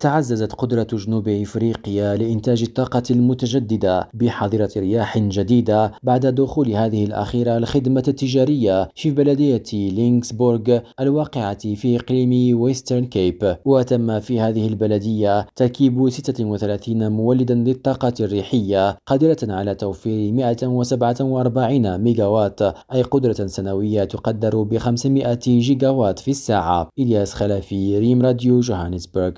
تعززت قدرة جنوب إفريقيا لإنتاج الطاقة المتجددة بحظيرة رياح جديدة بعد دخول هذه الأخيرة الخدمة التجارية في بلدية لينكسبورغ الواقعة في إقليم ويسترن كيب وتم في هذه البلدية تركيب 36 مولدا للطاقة الريحية قادرة على توفير 147 ميجاوات. أي قدرة سنوية تقدر ب 500 جيجاوات في الساعة. إلياس خلفي ريم راديو جوهانسبرغ.